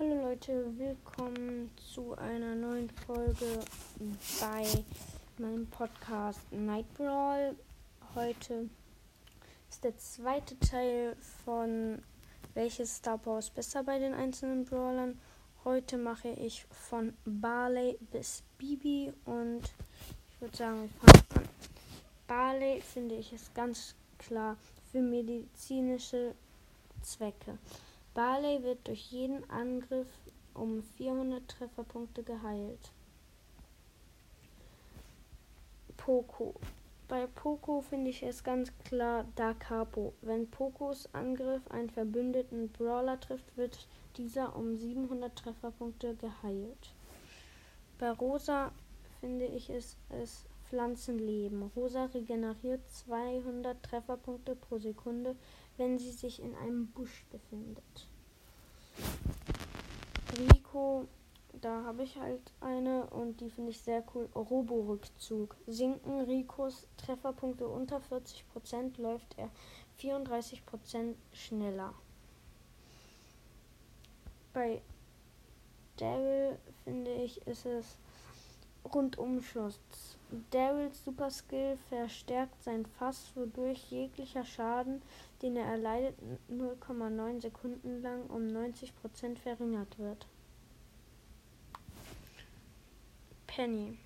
Hallo Leute, willkommen zu einer neuen Folge bei meinem Podcast Night Brawl. Heute ist der zweite Teil von welches Star Power ist besser bei den einzelnen Brawlern. Heute mache ich von Barley bis Bibi und ich würde sagen, wir fangen an. Barley finde ich ist ganz klar für medizinische Zwecke. Barley wird durch jeden Angriff um 400 Trefferpunkte geheilt. Poco. Bei Poco finde ich es ganz klar Da Capo. Wenn Pocos Angriff einen verbündeten Brawler trifft, wird dieser um 700 Trefferpunkte geheilt. Bei Rosa finde ich es, es Pflanzenleben. Rosa regeneriert 200 Trefferpunkte pro Sekunde, wenn sie sich in einem Busch befindet. Rico, da habe ich halt eine und die finde ich sehr cool. Robo-Rückzug. Sinken Ricos Trefferpunkte unter 40%, läuft er 34% schneller. Bei Daryl finde ich, ist es Rundumschutz. Daryls Superskill verstärkt sein Fass, wodurch jeglicher Schaden, den er erleidet, 0,9 Sekunden lang um 90% verringert wird. Penny.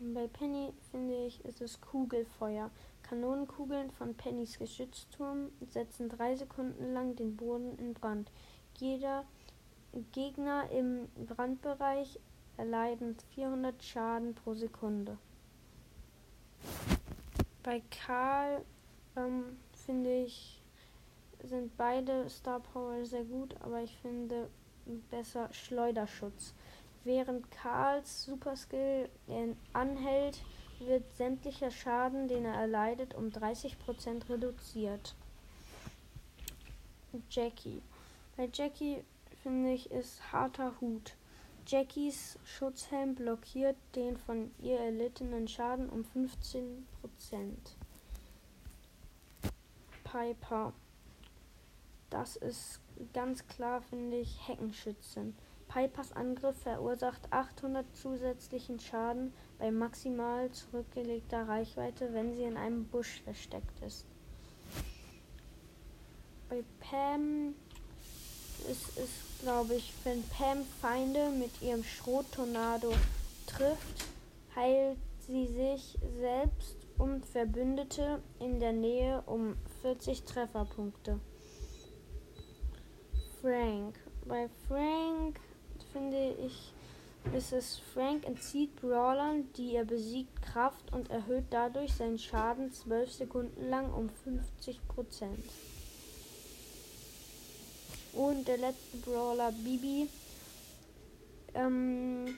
Bei Penny finde ich, ist es Kugelfeuer. Kanonenkugeln von Pennys Geschützturm setzen drei Sekunden lang den Boden in Brand. Jeder Gegner im Brandbereich erleiden 400 Schaden pro Sekunde. Bei Karl ähm, finde ich, sind beide Star Power sehr gut, aber ich finde besser Schleuderschutz. Während Karls Superskill anhält, wird sämtlicher Schaden, den er erleidet, um 30% reduziert. Jackie. Bei Jackie finde ich ist harter Hut. Jackies Schutzhelm blockiert den von ihr erlittenen Schaden um 15%. Piper. Das ist ganz klar, finde ich, Heckenschützen. Pipers Angriff verursacht 800 zusätzlichen Schaden bei maximal zurückgelegter Reichweite, wenn sie in einem Busch versteckt ist. Bei Pam glaube ich, wenn Pam Feinde mit ihrem Schrottornado trifft, heilt sie sich selbst und Verbündete in der Nähe um 40 Trefferpunkte. Frank. Bei Frank finde ich, ist es Frank entzieht Brawlern, die er besiegt, Kraft und erhöht dadurch seinen Schaden 12 Sekunden lang um 50 Prozent. Und der letzte Brawler, Bibi. Ähm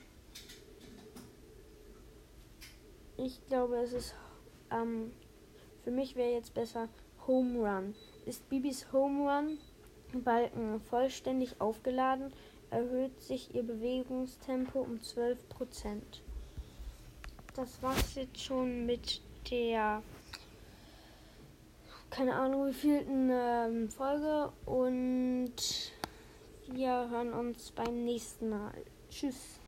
ich glaube, es ist. Ähm, für mich wäre jetzt besser Home Run. Ist Bibis Home Run Balken vollständig aufgeladen, erhöht sich ihr Bewegungstempo um 12%. Das war's jetzt schon mit der keine Ahnung wievielten ähm, Folge und wir hören uns beim nächsten Mal. Tschüss.